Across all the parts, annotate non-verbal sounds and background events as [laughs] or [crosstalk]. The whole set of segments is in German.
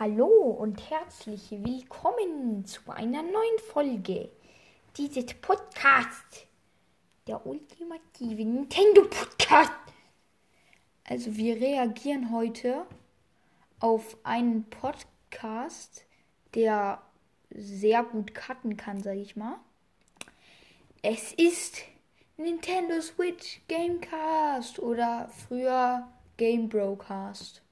Hallo und herzlich willkommen zu einer neuen Folge dieses Podcasts, der ultimative Nintendo Podcast. Also wir reagieren heute auf einen Podcast, der sehr gut cutten kann, sage ich mal. Es ist Nintendo Switch Gamecast oder früher Game Broadcast.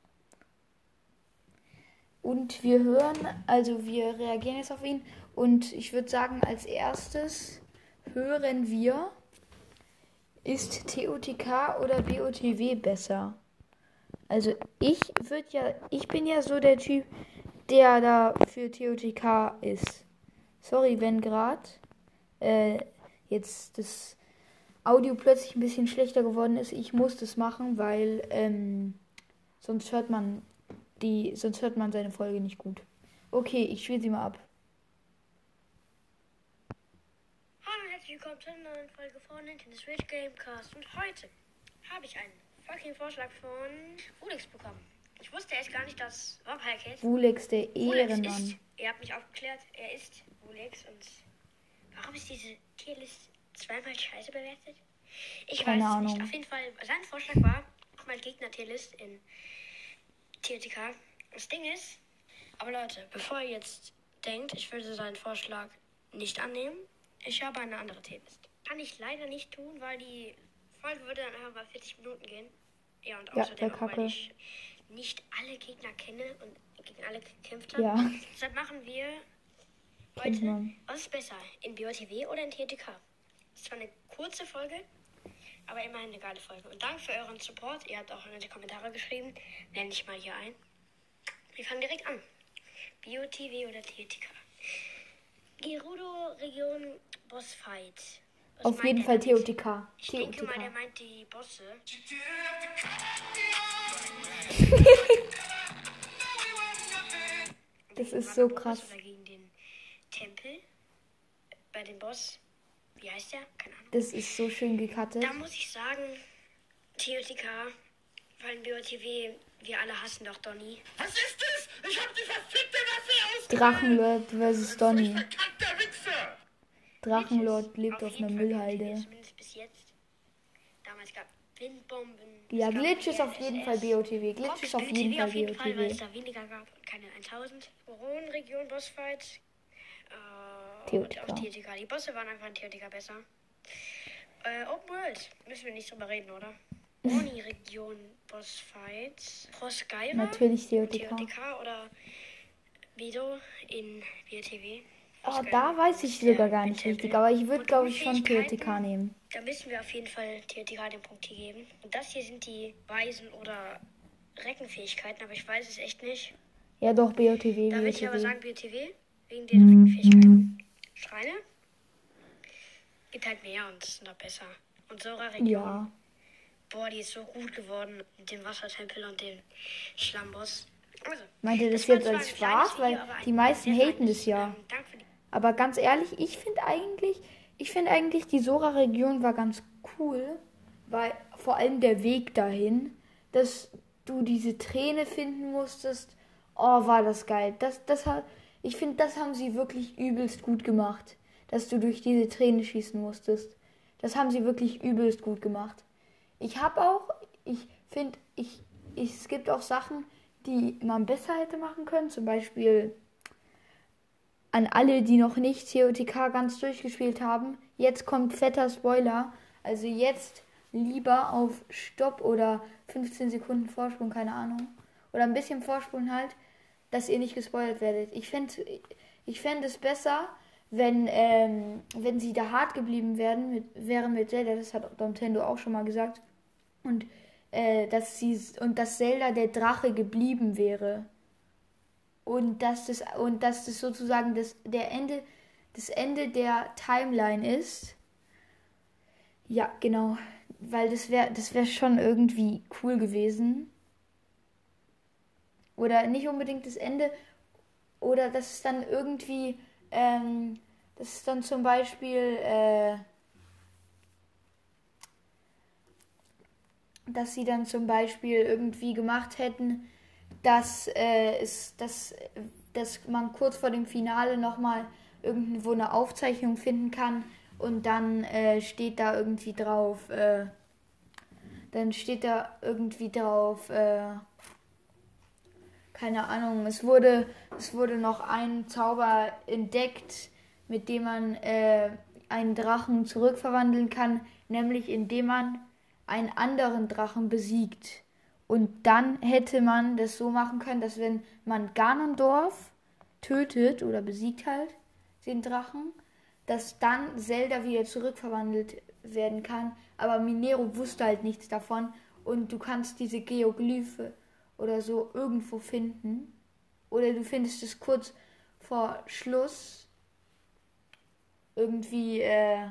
Und wir hören, also wir reagieren jetzt auf ihn. Und ich würde sagen, als erstes hören wir, ist TOTK oder BOTW besser? Also ich würde ja, ich bin ja so der Typ, der da für TOTK ist. Sorry, wenn gerade äh, jetzt das Audio plötzlich ein bisschen schlechter geworden ist. Ich muss das machen, weil ähm, sonst hört man die, sonst hört man seine Folge nicht gut. Okay, ich spiele sie mal ab. Hallo und herzlich willkommen zu einer neuen Folge von Nintendo Switch Gamecast. Und heute habe ich einen fucking Vorschlag von Ulix bekommen. Ich wusste erst gar nicht, dass Vampire Cat Wulex, der Ehrenmann. ist. Er hat mich aufgeklärt, er ist Wulex. Und warum ist diese Tierlist zweimal scheiße bewertet? Ich Keine weiß es Ahnung. nicht. Auf jeden Fall, sein Vorschlag war, mach mal Gegner-Tierlist in TTK. Das Ding ist, aber Leute, bevor ihr jetzt denkt, ich würde seinen Vorschlag nicht annehmen, ich habe eine andere Tierlist. Kann ich leider nicht tun, weil die Folge würde dann einfach mal 40 Minuten gehen. Ja, und Ja, außerdem, kacke. weil ich nicht alle Gegner kenne und gegen alle gekämpft habe. Ja, Deshalb machen wir heute, was ist besser, in BOTW oder in TTK? Das ist zwar eine kurze Folge, aber immerhin eine geile Folge. Und danke für euren Support. Ihr habt auch in die Kommentare geschrieben. Blende ich mal hier ein. Wir fangen direkt an. BOTW oder TTK? Gerudo Region Bossfight. Was Auf jeden Fall? TOTK. Ich denke mal, der TOTK. meint die Bosse. [laughs] Das ist so krass. Oder gegen den Tempel. Bei dem Boss. Wie heißt der? Keine Ahnung. Das ist so schön gecuttet. Da muss ich sagen, TOTK, weil in BOTW, wir alle hassen doch Donny. Was ist das? Ich hab die verfickte Waffe ausgewählt! Drachenlord vs. Donny. Verkackter Wichser! Drachenlord lebt auf einer jeden Fall Müllhalde. BOTW, Zumindest bis jetzt. Damals gab Windbomben. Ja, Glitch ist auf jeden Fall. BOTW. Glitch ist auf BOTW jeden Fall auf jeden Fall, weil es BOTW. da weniger gab und keine 1000. Region Bossfight. Äh, und auch TOTK. Die Bosse waren einfach in TOTK besser. Äh, Open World. Müssen wir nicht drüber reden, oder? [laughs] Oni-Region Bossfight. Pro Skyra. Natürlich TOTK. TOTK oder Vido in BOTW. Oh, da weiß ich sogar gar nicht richtig, aber ich würde, glaube ich, schon? TOTK nehmen. Da müssen wir auf jeden Fall TOTK den Punkt hier geben. Und das hier sind die Weisen- oder Reckenfähigkeiten, aber ich weiß es echt nicht. Ja, doch, BOTW, Da würde ich aber sagen BOTW, wegen den Fähigkeiten. Schreine gibt halt mehr und sind auch besser. Und Sora-Region, Ja, boah, die ist so gut geworden mit dem Wassertempel und dem Schlammboss. Also, meint ihr das war jetzt als Spaß? Weil Video, die meisten haten das ja. Ähm, Aber ganz ehrlich, ich finde eigentlich, ich finde eigentlich, die Sora-Region war ganz cool, weil vor allem der Weg dahin, dass du diese Träne finden musstest. Oh, war das geil. Das, das hat, ich finde, das haben sie wirklich übelst gut gemacht, dass du durch diese Träne schießen musstest. Das haben sie wirklich übelst gut gemacht. Ich habe auch, ich finde, ich, ich, es gibt auch Sachen, die man besser hätte machen können. Zum Beispiel an alle, die noch nicht COTK ganz durchgespielt haben. Jetzt kommt fetter Spoiler. Also jetzt lieber auf Stopp oder 15 Sekunden Vorsprung, keine Ahnung. Oder ein bisschen Vorsprung halt, dass ihr nicht gespoilert werdet. Ich fände ich fänd es besser, wenn, ähm, wenn sie da hart geblieben werden, mit, wären mit Zelda, das hat Nintendo auch schon mal gesagt. Und, äh, dass sie, und dass Zelda der Drache geblieben wäre und dass das und dass das sozusagen das der Ende das Ende der Timeline ist. Ja, genau, weil das wäre das wäre schon irgendwie cool gewesen. Oder nicht unbedingt das Ende. Oder dass es dann irgendwie ähm, das ist dann zum Beispiel äh, dass sie dann zum Beispiel irgendwie gemacht hätten, dass, äh, es, dass, dass man kurz vor dem Finale nochmal irgendwo eine Aufzeichnung finden kann und dann äh, steht da irgendwie drauf, äh, dann steht da irgendwie drauf, äh, keine Ahnung, es wurde, es wurde noch ein Zauber entdeckt, mit dem man äh, einen Drachen zurückverwandeln kann, nämlich indem man einen anderen Drachen besiegt. Und dann hätte man das so machen können, dass wenn man Ganondorf tötet oder besiegt halt den Drachen, dass dann Zelda wieder zurückverwandelt werden kann. Aber Minero wusste halt nichts davon und du kannst diese Geoglyphe oder so irgendwo finden. Oder du findest es kurz vor Schluss irgendwie, äh,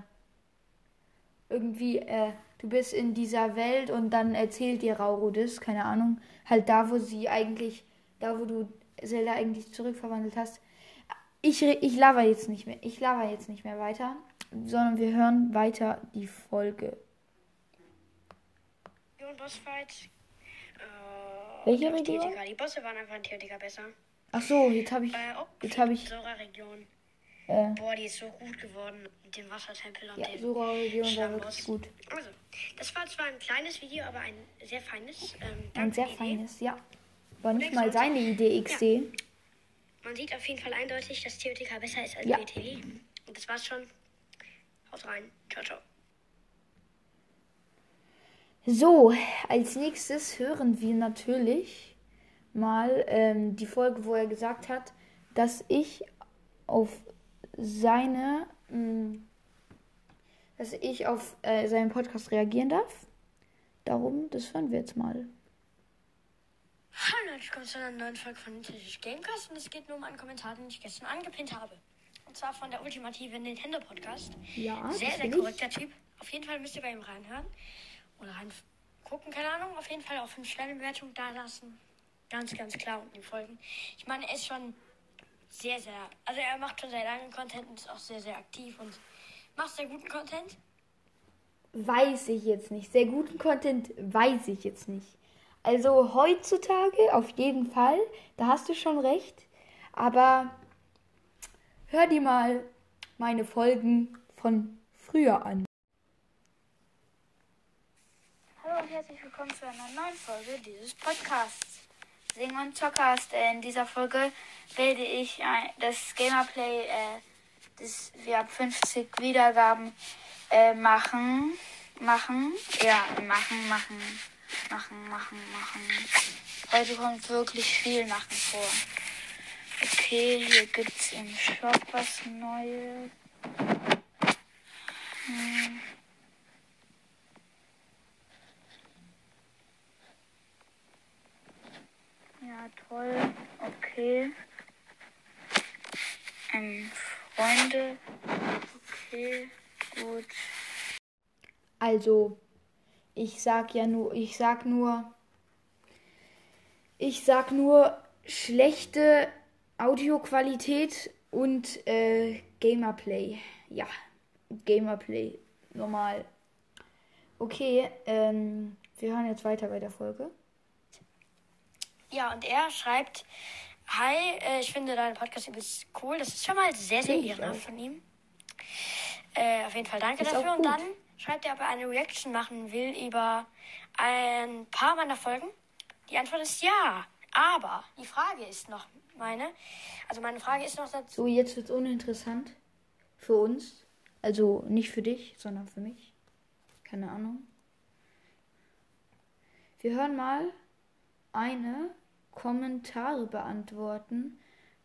irgendwie, äh, du bist in dieser Welt und dann erzählt dir Rauro das, keine Ahnung, halt da, wo sie eigentlich, da, wo du Zelda eigentlich zurückverwandelt hast. Ich, ich laber jetzt nicht mehr, ich laber jetzt nicht mehr weiter, sondern wir hören weiter die Folge. Bossfight. Äh, Welche Region? Theotika. Die Bosse waren einfach in Theotika besser. Ach so, jetzt habe ich, Äh, oh, jetzt habe ich, Sora-Region. äh, Boah, die ist so gut geworden mit dem Wassertempel und ja, dem Sora-Region war wirklich gut. Also, das war zwar ein kleines Video, aber ein sehr feines. Ähm, Ein sehr Idee. feines, ja. War nicht mal seine Idee, XD. Man sieht auf jeden Fall eindeutig, dass TOTK besser ist als Ja. BTW. Und das war's schon. Haut rein. Ciao, ciao. So, als nächstes hören wir natürlich mal ähm, die Folge, wo er gesagt hat, dass ich auf seine, mh, dass ich auf äh, seinen Podcast reagieren darf. Darum, das hören wir jetzt mal. Hallo, herzlich willkommen zu einer neuen Folge von Nintendo Gamecast und es geht nur um einen Kommentar, den ich gestern angepinnt habe. Und zwar von der ultimative Nintendo Podcast. Ja, Sehr, sehr will ich. korrekter Typ. Auf jeden Fall müsst ihr bei ihm reinhören. Oder rein gucken, keine Ahnung. Auf jeden Fall auch 5 Sterne da lassen. Ganz, ganz klar unten die Folgen. Ich meine, er ist schon sehr, sehr. Also er macht schon sehr lange Content und ist auch sehr, sehr aktiv und macht sehr guten Content. Weiß ich jetzt nicht. Sehr guten Content weiß ich jetzt nicht. Also heutzutage auf jeden Fall, da hast du schon recht. Aber hör dir mal meine Folgen von früher an. Hallo und herzlich willkommen zu einer neuen Folge dieses Podcasts. Sing und Zockcast. Äh, In dieser Folge werde ich ein, das Gamerplay, äh, das wir ab 50 Wiedergaben äh, machen. Machen. Ja, machen, machen, machen, machen, machen. Heute kommt wirklich viel machen vor. Okay, hier gibt's im Shop was Neues. Hm. Toll. Okay. Ähm, Freunde. Okay, gut. Also, ich sag ja nur, ich sag nur, ich sag nur schlechte Audioqualität und äh, Gamerplay. Ja, Gamerplay, normal. Okay, ähm, wir hören jetzt weiter bei der Folge. Ja, und er schreibt: Hi, äh, ich finde deinen Podcast übelst cool. Das ist schon mal sehr, sehr ehrenhaft von ihm. Äh, auf jeden Fall danke Ist dafür. Und dann schreibt er, ob er eine Reaction machen will über ein paar meiner Folgen. Die Antwort ist ja. Aber die Frage ist noch meine. Also meine Frage ist noch dazu. So, jetzt wird's uninteressant für uns. Also nicht für dich, sondern für mich. Keine Ahnung. Wir hören mal eine Kommentare beantworten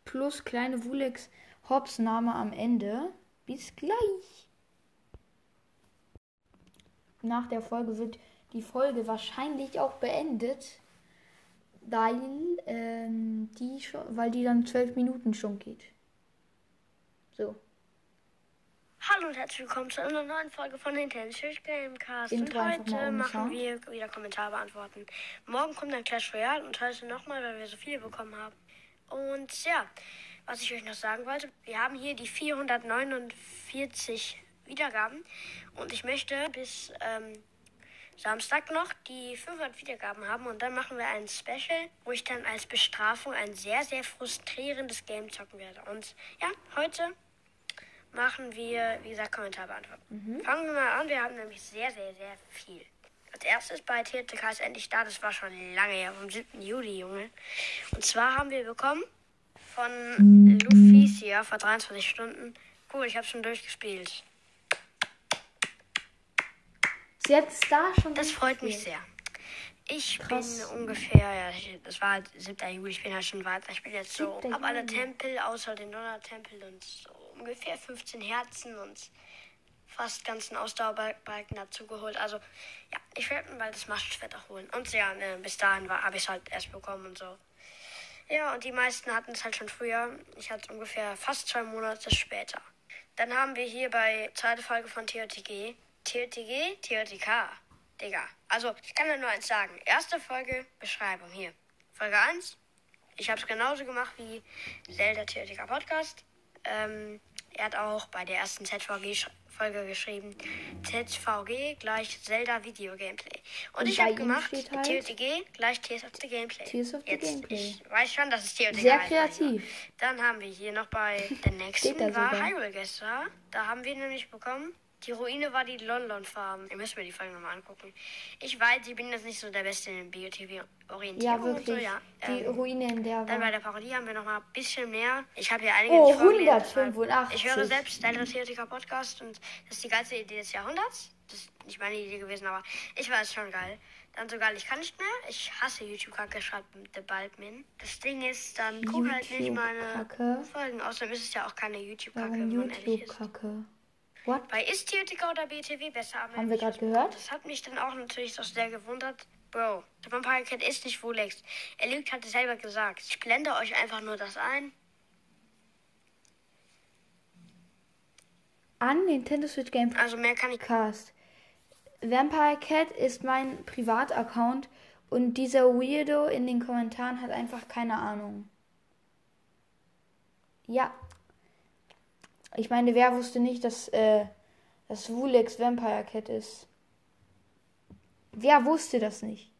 plus kleine Wulex Hops Name am Ende. Bis gleich. Nach der Folge wird die Folge wahrscheinlich auch beendet, weil ähm, die schon, weil die dann zwölf Minuten schon geht. So. Hallo und herzlich willkommen zu einer neuen Folge von Nintendo Gamecast. Und heute machen wir wieder Kommentare beantworten. Morgen kommt dann Clash Royale und heute nochmal, weil wir so viele bekommen haben. Und ja, was ich euch noch sagen wollte, wir haben hier die 449 Wiedergaben und ich möchte bis ähm, Samstag noch die 500 Wiedergaben haben und dann machen wir ein Special, wo ich dann als Bestrafung ein sehr, sehr frustrierendes Game zocken werde. Und ja, heute machen wir, wie gesagt, Kommentar beantworten. Fangen wir mal an. Wir haben nämlich sehr, sehr, sehr viel. Als erstes bei TTK ist endlich da. Das war schon lange her, vom 7. Juli, Junge. Und zwar haben wir bekommen von Luficia vor 23 Stunden. Cool, ich habe schon durchgespielt. Sie hat es da schon. Das freut mich sehr. Ich Krass. bin ungefähr, ja, das war halt 7. Juli, ich bin halt schon weiter. Ich bin jetzt so, 7. hab alle. Tempel außer den Donnertempel und so ungefähr 15 Herzen und fast ganzen Ausdauerbalken dazu geholt. Also, ja, ich werde mir bald das Machtschwert auch holen. Und ja, ne, bis dahin habe ich es halt erst bekommen und so. Ja, und die meisten hatten es halt schon früher. Ich hatte es ungefähr fast zwei Monate später. Dann haben wir hier bei zweite Folge von TOTG. TOTG, TOTK. Digga. Also, ich kann ja nur eins sagen. Erste Folge, Beschreibung hier. Folge 1. Ich habe es genauso gemacht wie Zelda TOTK Podcast. Ähm, er hat auch bei der ersten ZVG-Folge geschrieben, ZVG gleich Zelda Video Gameplay. Und, Und ich habe gemacht, halt TOTG gleich Tears of the Gameplay. Tears of the Jetzt, Gameplay. Ich weiß schon, dass es TOTG Sehr mein Lieber. kreativ. Dann haben wir hier noch bei [laughs] der nächsten war sogar. Hyrule Gesta. Da haben wir nämlich bekommen. Die Ruine war die London Farm. Ihr müsst mir die Folge nochmal angucken. Ich weiß, ich bin jetzt nicht so der Beste in BioTV-Orientierung Ja, und so, wirklich. ja. Die Ähm, Ruine in der dann bei der Parodie haben wir noch mal ein bisschen mehr. Ich habe hier einige Oh, nicht vorgelesen, 185. weil Ich höre selbst Zelda Theoretiker Podcast und das ist die geilste Idee des Jahrhunderts. Das ist nicht meine Idee gewesen, aber ich war es schon geil. Dann so geil, ich kann nicht mehr. Ich hasse YouTube-Kacke, schreibt The Baldmin. Das Ding ist, dann guck halt nicht meine? Folgen. Außerdem ist es ja auch keine YouTube-Kacke, Warum wenn man ehrlich ist. YouTube-Kacke? What? Bei ist Theoretiker oder BTW besser? Haben wir gerade gehört? Das hat mich dann auch natürlich so sehr gewundert. Bro, der Vampire Cat ist nicht Wolex. Er lügt, hat es selber gesagt. Ich blende euch einfach nur das ein. An Nintendo Switch Game Also mehr kann ich. Podcast. Vampire Cat ist mein Privataccount und dieser Weirdo in den Kommentaren hat einfach keine Ahnung. Ja. Ich meine, wer wusste nicht, dass äh, das Wulex Vampire Cat ist? Wer wusste das nicht?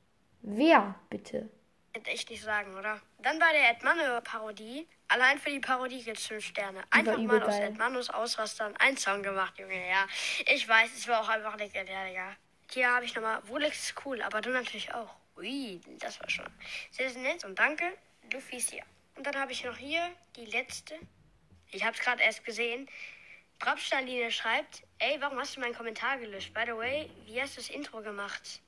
Wer, bitte? Hätte echt nicht sagen, oder? Dann bei der Edmano-Parodie. Allein für die Parodie gibt es 5 Sterne. Einfach mal aus. Edmanos Ausrastern ein Song gemacht, Junge. Ja, ich weiß, es war auch einfach legendär, Digga. Hier habe ich nochmal, Wolex ist cool, aber du natürlich auch. Ui, das war schon sehr, sehr nett und danke, Luffy's hier. Und dann habe ich noch hier die letzte. Ich habe es gerade erst gesehen. Brabsteinlinie schreibt, ey, warum hast du meinen Kommentar gelöscht? By the way, wie hast du das Intro gemacht?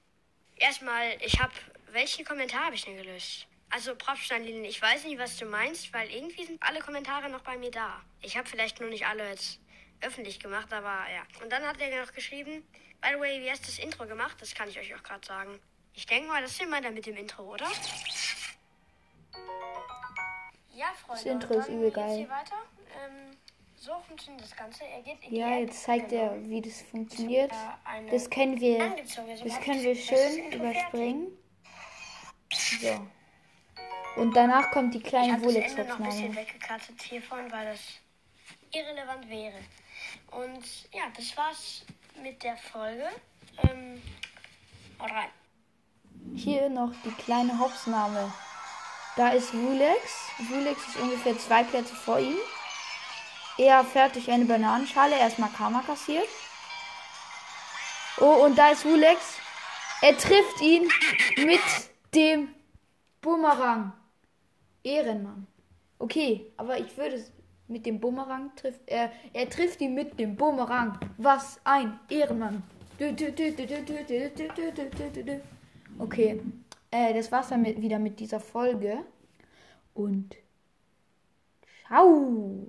Erstmal, ich habe, welchen Kommentar habe ich denn gelöscht? Also, Propsteinlinien, ich weiß nicht, was du meinst, weil irgendwie sind alle Kommentare noch bei mir da. Ich habe vielleicht nur nicht alle jetzt öffentlich gemacht, aber ja. Und dann hat er noch geschrieben, by the way, wie hast du das Intro gemacht? Das kann ich euch auch gerade sagen. Ich denke mal, das ist immer dann mit dem Intro, oder? Ja, Freunde. Das Intro ist übel geil. weiter. Ähm, so funktioniert das Ganze. Er geht in die Ja, App. jetzt zeigt Genau. er, wie das funktioniert. Das können wir, das können ich wir schön überspringen. So. Und danach kommt die Ich kleine habe das Ende noch ein bisschen weggekattet hiervon, weil das irrelevant wäre. Und ja, das war's mit der Folge. Ähm, haut rein. Hier noch die kleine Hopsnahme. Da ist Wulex. Wulex ist ungefähr zwei Plätze vor ihm. Er fährt durch eine Bananenschale. Erstmal Karma kassiert. Oh, und da ist Rulex. Er trifft ihn mit dem Bumerang. Ehrenmann. Okay, aber ich würde mit dem Bumerang trifft er. Er trifft ihn mit dem Bumerang. Was ein Ehrenmann. Okay, äh, das war's dann mit, wieder mit dieser Folge. Und ciao.